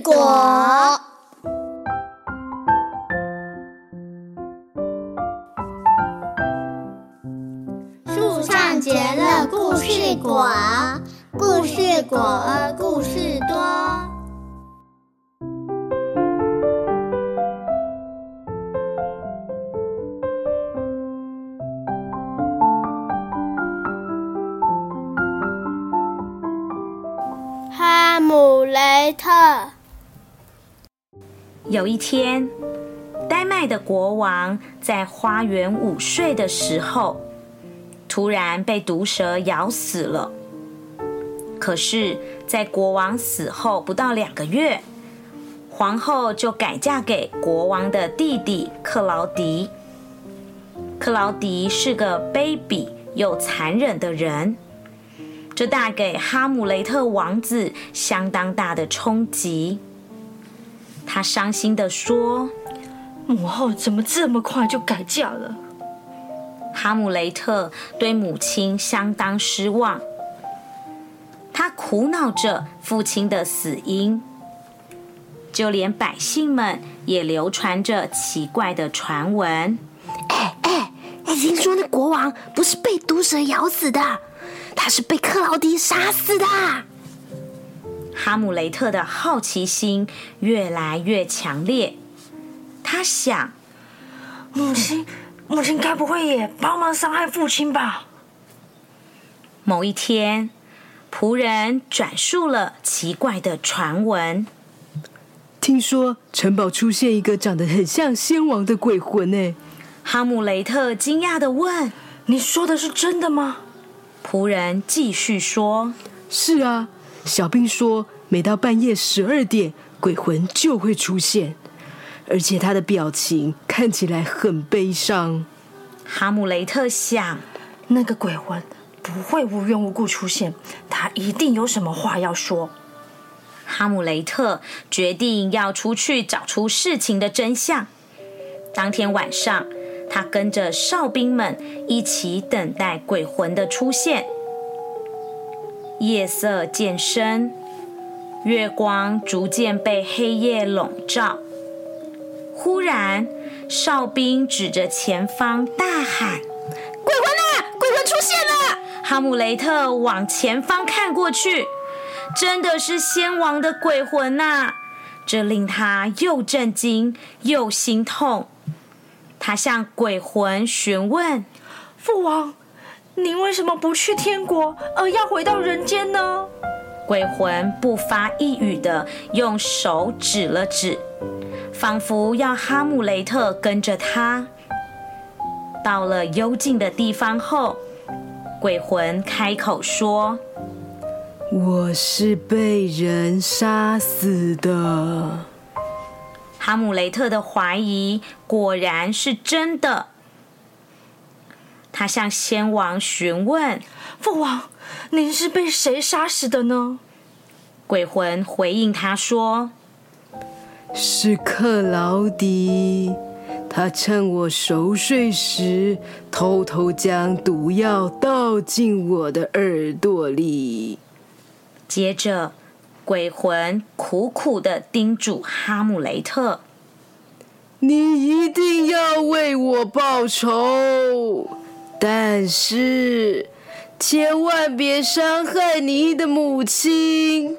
果。树上结了故事果，故事果儿故事多。哈姆雷特。有一天，丹麦的国王在花园午睡的时候，突然被毒蛇咬死了。可是，在国王死后不到两个月，皇后就改嫁给国王的弟弟克劳迪。克劳迪是个卑鄙又残忍的人，这带给哈姆雷特王子相当大的冲击。他伤心地说：“母后怎么这么快就改嫁了？”哈姆雷特对母亲相当失望，他苦恼着父亲的死因。就连百姓们也流传着奇怪的传闻。哎哎哎！听说那国王不是被毒蛇咬死的，他是被克劳迪杀死的。哈姆雷特的好奇心越来越强烈，他想：母亲，母亲该不会也帮忙伤害父亲吧？某一天，仆人转述了奇怪的传闻。听说城堡出现一个长得很像先王的鬼魂呢。哈姆雷特惊讶的问：“你说的是真的吗？”仆人继续说：“是啊。”小兵说，每到半夜十二点，鬼魂就会出现，而且他的表情看起来很悲伤。哈姆雷特想，那个鬼魂不会无缘无故出现，他一定有什么话要说。哈姆雷特决定要出去找出事情的真相。当天晚上，他跟着哨兵们一起等待鬼魂的出现。夜色渐深，月光逐渐被黑夜笼罩。忽然，哨兵指着前方大喊：“鬼魂啊！鬼魂出现了！”哈姆雷特往前方看过去，真的是先王的鬼魂呐！这令他又震惊又心痛。他向鬼魂询问：“父王。”您为什么不去天国，而要回到人间呢？鬼魂不发一语的用手指了指，仿佛要哈姆雷特跟着他。到了幽静的地方后，鬼魂开口说：“我是被人杀死的。”哈姆雷特的怀疑果然是真的。他向先王询问：“父王，您是被谁杀死的呢？”鬼魂回应他说：“是克劳迪，他趁我熟睡时，偷偷将毒药倒进我的耳朵里。”接着，鬼魂苦苦的叮嘱哈姆雷特：“你一定要为我报仇。”但是，千万别伤害你的母亲。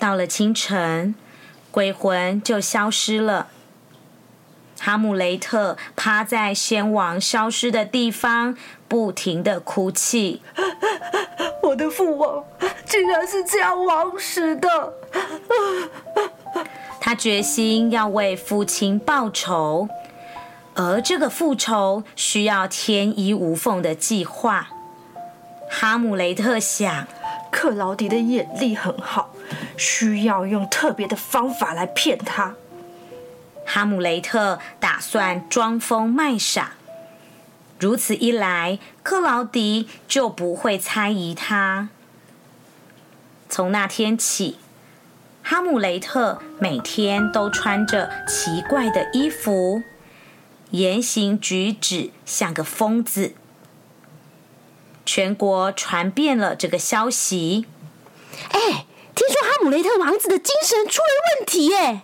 到了清晨，鬼魂就消失了。哈姆雷特趴在先王消失的地方，不停的哭泣。我的父王竟然是这样枉死的！他决心要为父亲报仇。而这个复仇需要天衣无缝的计划。哈姆雷特想，克劳迪的眼力很好，需要用特别的方法来骗他。哈姆雷特打算装疯卖傻，如此一来，克劳迪就不会猜疑他。从那天起，哈姆雷特每天都穿着奇怪的衣服。言行举止像个疯子，全国传遍了这个消息。哎，听说哈姆雷特王子的精神出了问题耶。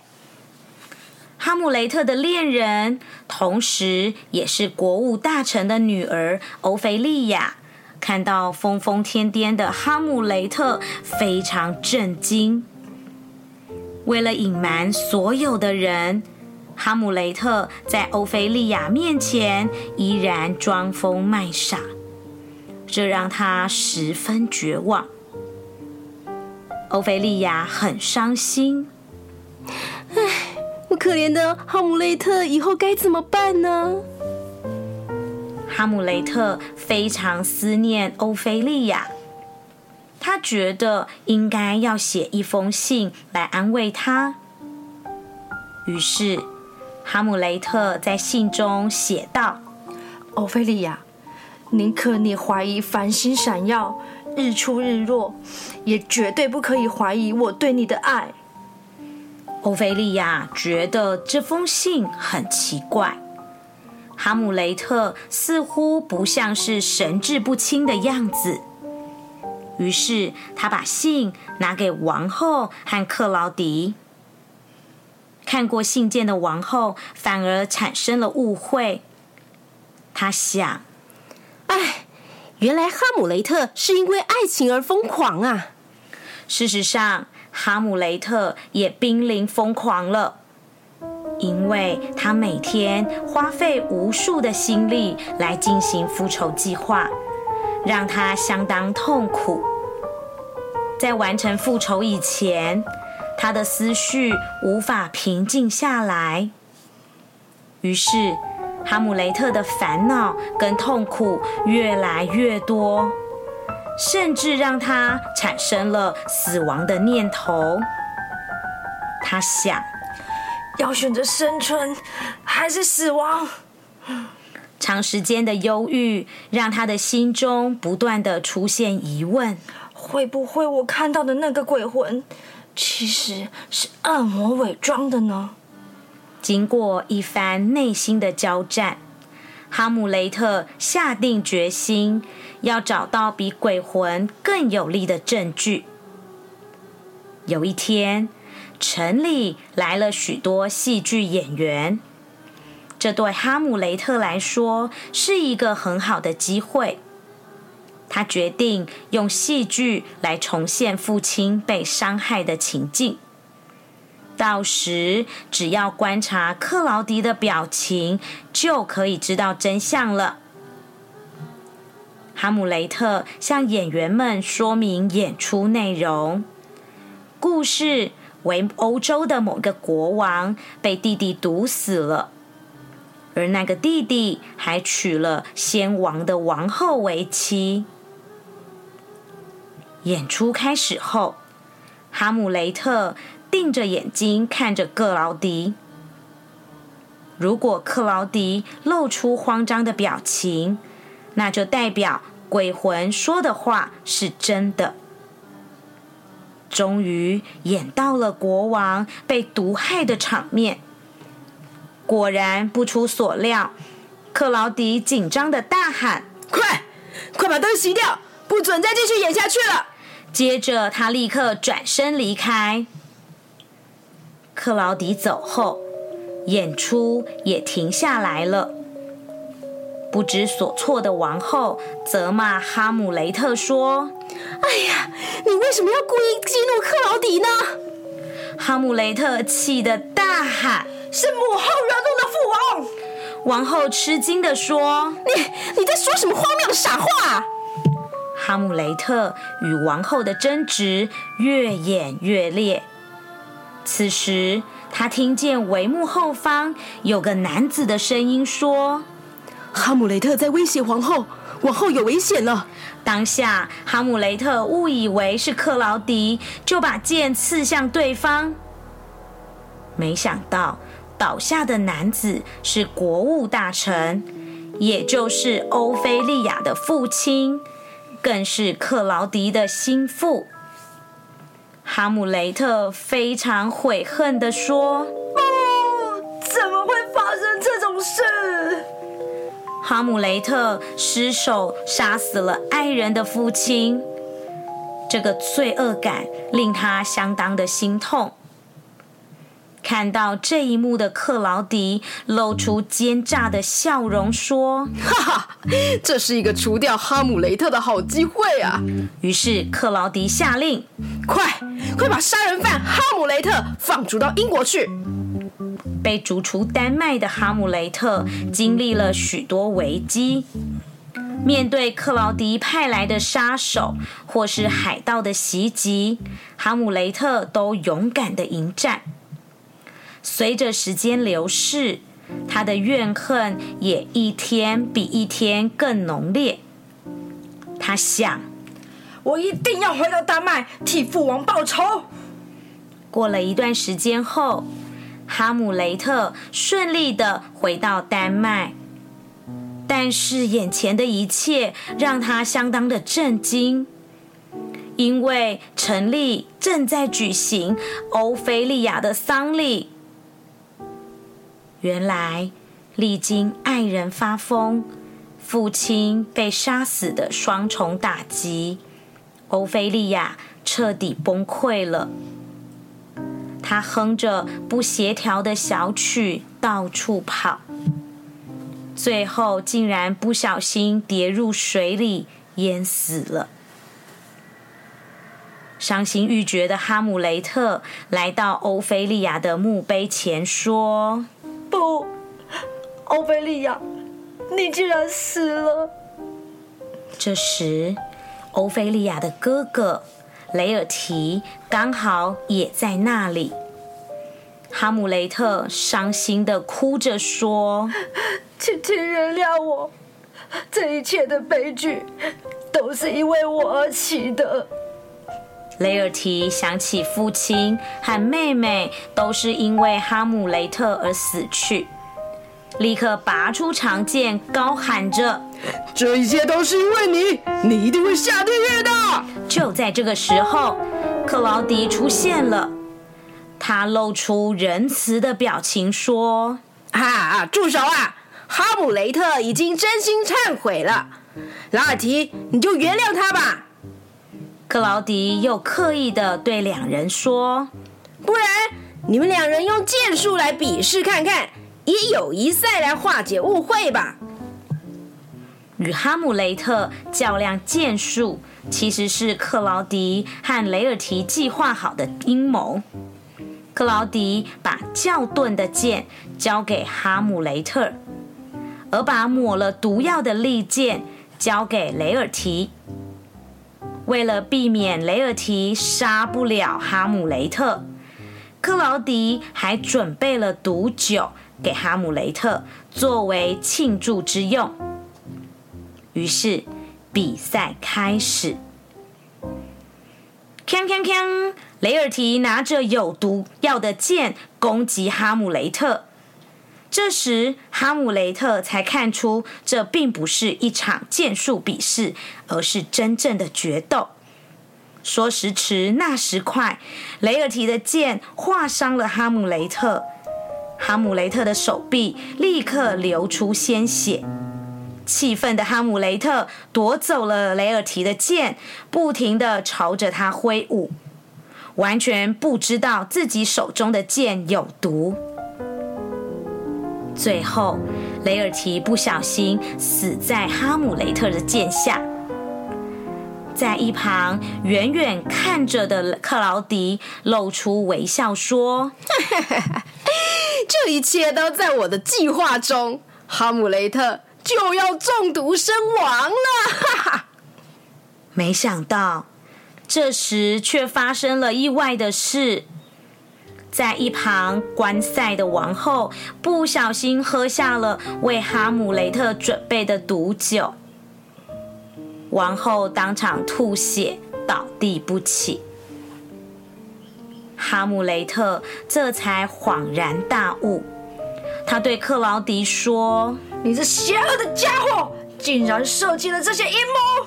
哈姆雷特的恋人，同时也是国务大臣的女儿欧菲利亚，看到疯疯癫癫的哈姆雷特，非常震惊。为了隐瞒所有的人，哈姆雷特在欧菲利亚面前依然装疯卖傻，这让他十分绝望。欧菲利亚很伤心。唉，我可怜的哈姆雷特以后该怎么办呢？哈姆雷特非常思念欧菲利亚，他觉得应该要写一封信来安慰她。于是，哈姆雷特在信中写道：“欧菲利亚，宁可你怀疑繁星闪耀。”日出日落，也绝对不可以怀疑我对你的爱。欧菲利亚觉得这封信很奇怪，哈姆雷特似乎不像是神志不清的样子。于是他把信拿给王后和克劳迪。看过信件的王后反而产生了误会，她想：“哎。”原来哈姆雷特是因为爱情而疯狂啊！事实上，哈姆雷特也濒临疯狂了，因为他每天花费无数的心力来进行复仇计划，让他相当痛苦。在完成复仇以前，他的思绪无法平静下来，于是。哈姆雷特的烦恼跟痛苦越来越多，甚至让他产生了死亡的念头。他想，要选择生存还是死亡？长时间的忧郁让他的心中不断的出现疑问：会不会我看到的那个鬼魂，其实是恶魔伪装的呢？经过一番内心的交战，哈姆雷特下定决心要找到比鬼魂更有力的证据。有一天，城里来了许多戏剧演员，这对哈姆雷特来说是一个很好的机会。他决定用戏剧来重现父亲被伤害的情境。到时只要观察克劳迪的表情，就可以知道真相了。哈姆雷特向演员们说明演出内容：故事为欧洲的某个国王被弟弟毒死了，而那个弟弟还娶了先王的王后为妻。演出开始后，哈姆雷特。定着眼睛看着克劳迪。如果克劳迪露出慌张的表情，那就代表鬼魂说的话是真的。终于演到了国王被毒害的场面。果然不出所料，克劳迪紧张的大喊：“快，快把灯熄掉，不准再继续演下去了！”接着他立刻转身离开。克劳迪走后，演出也停下来了。不知所措的王后责骂哈姆雷特说：“哎呀，你为什么要故意激怒克劳迪呢？”哈姆雷特气得大喊：“是母后惹怒了父王！”王后吃惊地说：“你你在说什么荒谬的傻话？”哈姆雷特与王后的争执越演越烈。此时，他听见帷幕后方有个男子的声音说：“哈姆雷特在威胁皇后，王后有危险了。”当下，哈姆雷特误以为是克劳迪，就把剑刺向对方。没想到，倒下的男子是国务大臣，也就是欧菲利亚的父亲，更是克劳迪的心腹。哈姆雷特非常悔恨地说：“哦，怎么会发生这种事？”哈姆雷特失手杀死了爱人的父亲，这个罪恶感令他相当的心痛。看到这一幕的克劳迪露出奸诈的笑容，说：“哈哈，这是一个除掉哈姆雷特的好机会啊！”于是克劳迪下令：“快，快把杀人犯哈姆雷特放逐到英国去！”被逐出丹麦的哈姆雷特经历了许多危机，面对克劳迪派来的杀手或是海盗的袭击，哈姆雷特都勇敢的迎战。随着时间流逝，他的怨恨也一天比一天更浓烈。他想：“我一定要回到丹麦替父王报仇。”过了一段时间后，哈姆雷特顺利的回到丹麦，但是眼前的一切让他相当的震惊，因为城里正在举行欧菲利亚的丧礼。原来，历经爱人发疯、父亲被杀死的双重打击，欧菲利亚彻底崩溃了。他哼着不协调的小曲到处跑，最后竟然不小心跌入水里淹死了。伤心欲绝的哈姆雷特来到欧菲利亚的墓碑前说。不，欧菲利亚，你竟然死了！这时，欧菲利亚的哥哥雷尔提刚好也在那里。哈姆雷特伤心的哭着说：“请请原谅我，这一切的悲剧都是因为我而起的。”雷尔提想起父亲和妹妹都是因为哈姆雷特而死去，立刻拔出长剑，高喊着：“这一切都是因为你，你一定会下地狱的！”就在这个时候，克劳迪出现了，他露出仁慈的表情说：“啊，住手啊！哈姆雷特已经真心忏悔了，拉尔提，你就原谅他吧。”克劳迪又刻意的对两人说：“不然，你们两人用剑术来比试看看，以友谊赛来化解误会吧。”与哈姆雷特较量剑术，其实是克劳迪和雷尔提计划好的阴谋。克劳迪把较钝的剑交给哈姆雷特，而把抹了毒药的利剑交给雷尔提。为了避免雷尔提杀不了哈姆雷特，克劳迪还准备了毒酒给哈姆雷特作为庆祝之用。于是比赛开始，锵锵锵！雷尔提拿着有毒药的剑攻击哈姆雷特。这时，哈姆雷特才看出，这并不是一场剑术比试，而是真正的决斗。说时迟，那时快，雷尔提的剑划伤了哈姆雷特，哈姆雷特的手臂立刻流出鲜血。气愤的哈姆雷特夺走了雷尔提的剑，不停的朝着他挥舞，完全不知道自己手中的剑有毒。最后，雷尔提不小心死在哈姆雷特的剑下。在一旁远远看着的克劳迪露出微笑，说：“ 这一切都在我的计划中，哈姆雷特就要中毒身亡了。”哈哈！没想到，这时却发生了意外的事。在一旁观赛的王后不小心喝下了为哈姆雷特准备的毒酒，王后当场吐血倒地不起。哈姆雷特这才恍然大悟，他对克劳迪说：“你这邪恶的家伙，竟然设计了这些阴谋！”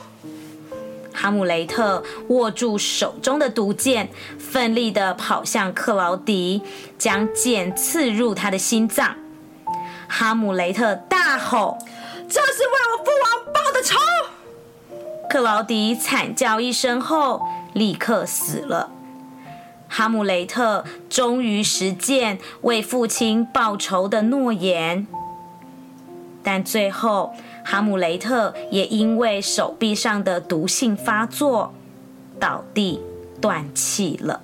哈姆雷特握住手中的毒箭，奋力地跑向克劳迪，将剑刺入他的心脏。哈姆雷特大吼：“这是为我父王报的仇！”克劳迪惨叫一声后，立刻死了。哈姆雷特终于实践为父亲报仇的诺言，但最后哈姆雷特也因为手臂上的毒性发作，倒地断气了。